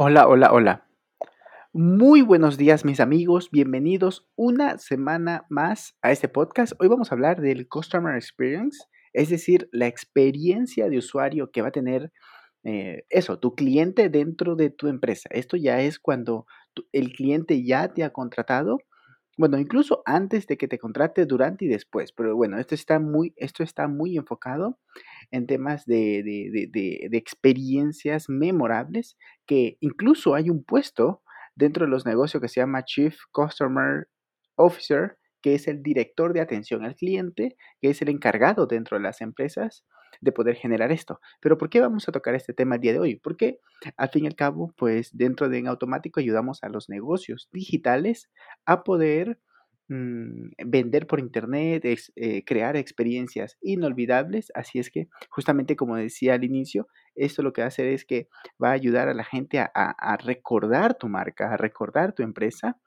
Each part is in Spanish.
Hola, hola, hola. Muy buenos días mis amigos, bienvenidos una semana más a este podcast. Hoy vamos a hablar del Customer Experience, es decir, la experiencia de usuario que va a tener eh, eso, tu cliente dentro de tu empresa. Esto ya es cuando el cliente ya te ha contratado bueno, incluso antes de que te contrate, durante y después, pero bueno, esto está muy, esto está muy enfocado en temas de, de, de, de, de experiencias memorables, que incluso hay un puesto dentro de los negocios que se llama Chief Customer Officer, que es el director de atención al cliente, que es el encargado dentro de las empresas de poder generar esto. Pero ¿por qué vamos a tocar este tema el día de hoy? Porque al fin y al cabo, pues dentro de En Automático ayudamos a los negocios digitales a poder mm, vender por internet, eh, crear experiencias inolvidables. Así es que, justamente como decía al inicio, esto lo que va a hacer es que va a ayudar a la gente a recordar tu marca, a recordar tu empresa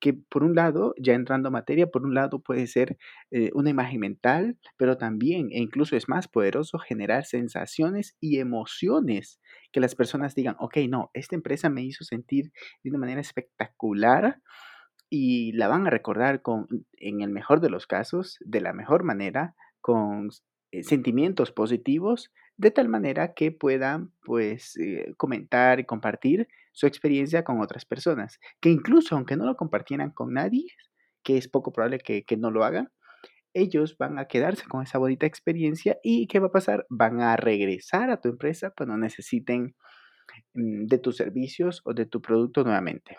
que por un lado, ya entrando a materia, por un lado puede ser eh, una imagen mental, pero también, e incluso es más poderoso, generar sensaciones y emociones que las personas digan, ok, no, esta empresa me hizo sentir de una manera espectacular y la van a recordar con, en el mejor de los casos, de la mejor manera, con eh, sentimientos positivos, de tal manera que puedan, pues, eh, comentar y compartir su experiencia con otras personas, que incluso aunque no lo compartieran con nadie, que es poco probable que, no lo hagan, ellos van a quedarse con esa bonita experiencia y ¿qué va a pasar? Van a regresar a tu empresa cuando necesiten mm, de tus servicios o de tu producto nuevamente.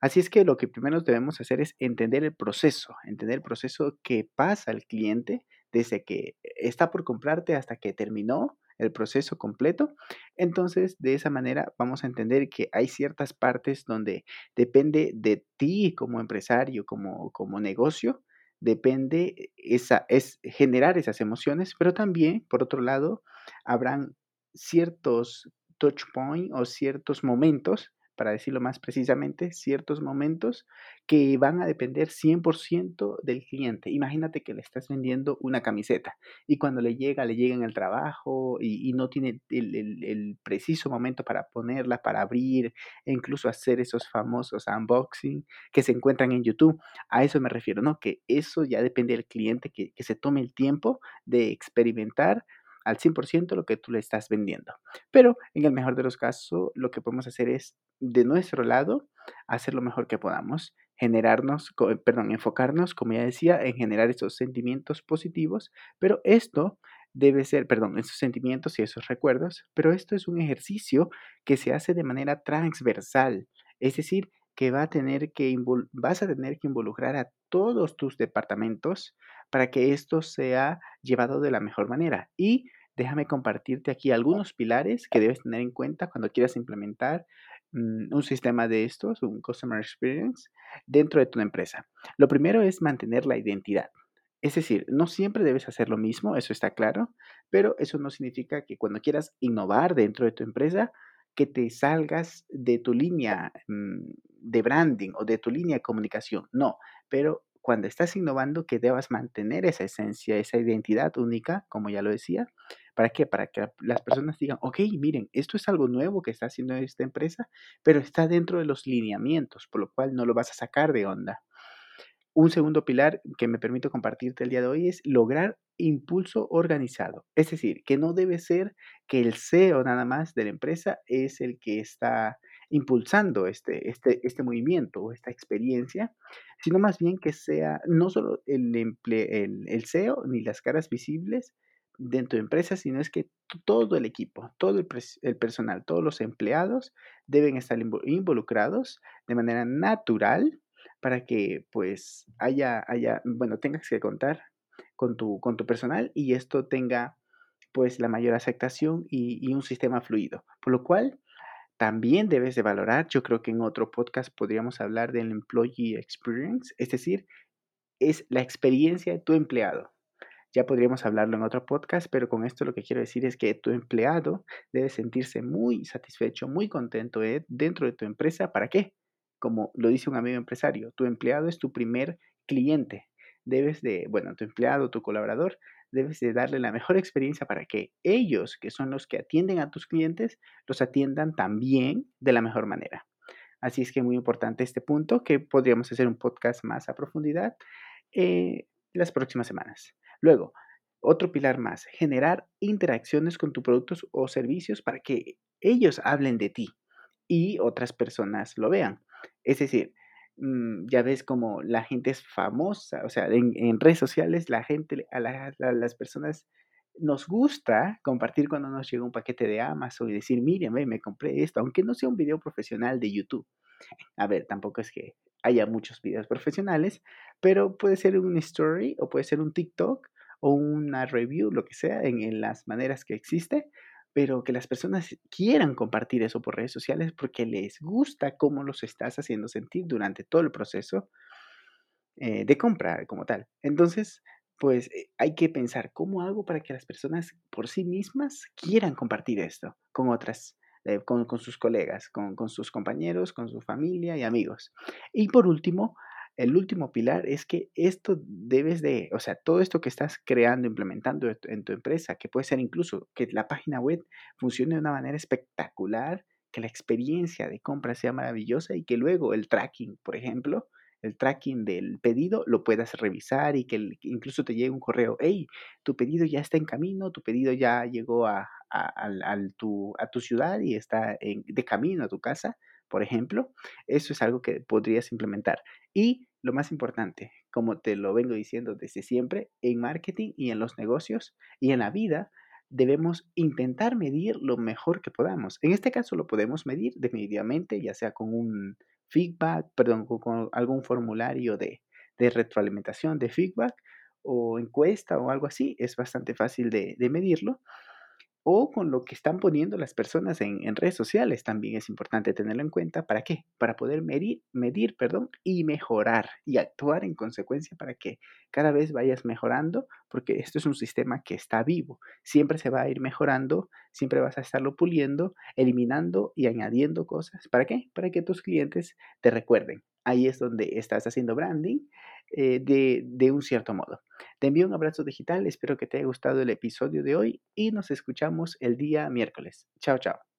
Así es que lo que primero debemos hacer es entender el proceso, entender el proceso que pasa al cliente desde que está por comprarte hasta que terminó el proceso completo. Entonces, de esa manera vamos a entender que hay ciertas partes donde depende de ti como empresario, como, como negocio, depende esa, es generar esas emociones, pero también, por otro lado, habrán ciertos touch points o ciertos momentos para decirlo más precisamente, ciertos momentos que van a depender 100% del cliente. Imagínate que le estás vendiendo una camiseta y cuando le llega, le llega en el trabajo y, no tiene el, preciso momento para ponerla, para abrir e incluso hacer esos famosos unboxing que se encuentran en YouTube. A eso me refiero, ¿no? Que eso ya depende del cliente, que, que se tome el tiempo de experimentar al 100% lo que tú le estás vendiendo. Pero en el mejor de los casos, lo que podemos hacer es, de nuestro lado, hacer lo mejor que podamos, generarnos, perdón, enfocarnos, como ya decía, en generar esos sentimientos positivos, pero esto debe ser, perdón, esos sentimientos y esos recuerdos, pero esto es un ejercicio que se hace de manera transversal, es decir, que va a tener que vas a tener que involucrar a todos tus departamentos para que esto sea llevado de la mejor manera. Y déjame compartirte aquí algunos pilares que debes tener en cuenta cuando quieras implementar mm, un sistema de estos, un Customer Experience, dentro de tu empresa. Lo primero es mantener la identidad. Es decir, no siempre debes hacer lo mismo, eso está claro, pero eso no significa que cuando quieras innovar dentro de tu empresa, que te salgas de tu línea mm, de branding o de tu línea de comunicación. No, pero cuando estás innovando, que debas mantener esa esencia, esa identidad única, como ya lo decía. ¿Para qué? Para que las personas digan, ok, miren, esto es algo nuevo que está haciendo esta empresa, pero está dentro de los lineamientos, por lo cual no lo vas a sacar de onda. Un segundo pilar que me permito compartirte el día de hoy es lograr impulso organizado. Es decir, que no debe ser que el CEO nada más de la empresa es el que está impulsando este, este, este movimiento o esta experiencia, sino más bien que sea no solo el, el, CEO ni las caras visibles de empresas, sino es que todo el equipo, todo el, el, personal, todos los empleados deben estar involucrados de manera natural para que pues haya, haya, bueno, tengas que contar con tu, con tu personal y esto tenga pues la mayor aceptación y, y un sistema fluido. Por lo cual, también debes de valorar, yo creo que en otro podcast podríamos hablar del employee experience, es decir, es la experiencia de tu empleado. Ya podríamos hablarlo en otro podcast, pero con esto lo que quiero decir es que tu empleado debe sentirse muy satisfecho, muy contento eh, dentro de tu empresa. ¿Para qué? Como lo dice un amigo empresario, tu empleado es tu primer cliente. Debes de, bueno, tu empleado, tu colaborador, debes de darle la mejor experiencia para que ellos, que son los que atienden a tus clientes, los atiendan también de la mejor manera. Así es que muy importante este punto, que podríamos hacer un podcast más a profundidad eh, las próximas semanas. Luego, otro pilar más, generar interacciones con tus productos o servicios para que ellos hablen de ti y otras personas lo vean. Es decir, mm, ya ves como la gente es famosa, o sea, en, redes sociales la gente, a, las personas nos gusta compartir cuando nos llega un paquete de Amazon y decir, miren, me compré esto, aunque no sea un video profesional de YouTube. A ver, tampoco es que haya muchos videos profesionales, pero puede ser un story o puede ser un TikTok o una review, lo que sea, en, las maneras que existe, pero que las personas quieran compartir eso por redes sociales porque les gusta cómo los estás haciendo sentir durante todo el proceso eh, de compra como tal. Entonces, pues eh, hay que pensar cómo hago para que las personas por sí mismas quieran compartir esto con otras eh, con, sus colegas, con, sus compañeros, con su familia y amigos. Y por último, el último pilar es que esto debes de, o sea, todo esto que estás creando, implementando en tu empresa, que puede ser incluso que la página web funcione de una manera espectacular, que la experiencia de compra sea maravillosa y que luego el tracking, por ejemplo, el tracking del pedido, lo puedas revisar y que incluso te llegue un correo, hey, tu pedido ya está en camino, tu pedido ya llegó a, tu, tu, ciudad y está de camino a tu casa, por ejemplo. Eso es algo que podrías implementar. Y lo más importante, como te lo vengo diciendo desde siempre, en marketing y en los negocios y en la vida, debemos intentar medir lo mejor que podamos. En este caso lo podemos medir definitivamente, ya sea con un feedback, perdón, con, algún formulario de, retroalimentación, de feedback o encuesta o algo así, es bastante fácil de, de medirlo o con lo que están poniendo las personas en, redes sociales. También es importante tenerlo en cuenta. ¿Para qué? Para poder medir, medir perdón, y mejorar y actuar en consecuencia para que cada vez vayas mejorando, porque esto es un sistema que está vivo. Siempre se va a ir mejorando, siempre vas a estarlo puliendo, eliminando y añadiendo cosas. ¿Para qué? Para que tus clientes te recuerden. Ahí es donde estás haciendo branding eh, de, de un cierto modo. Te envío un abrazo digital, espero que te haya gustado el episodio de hoy y nos escuchamos el día miércoles. Chao, chao.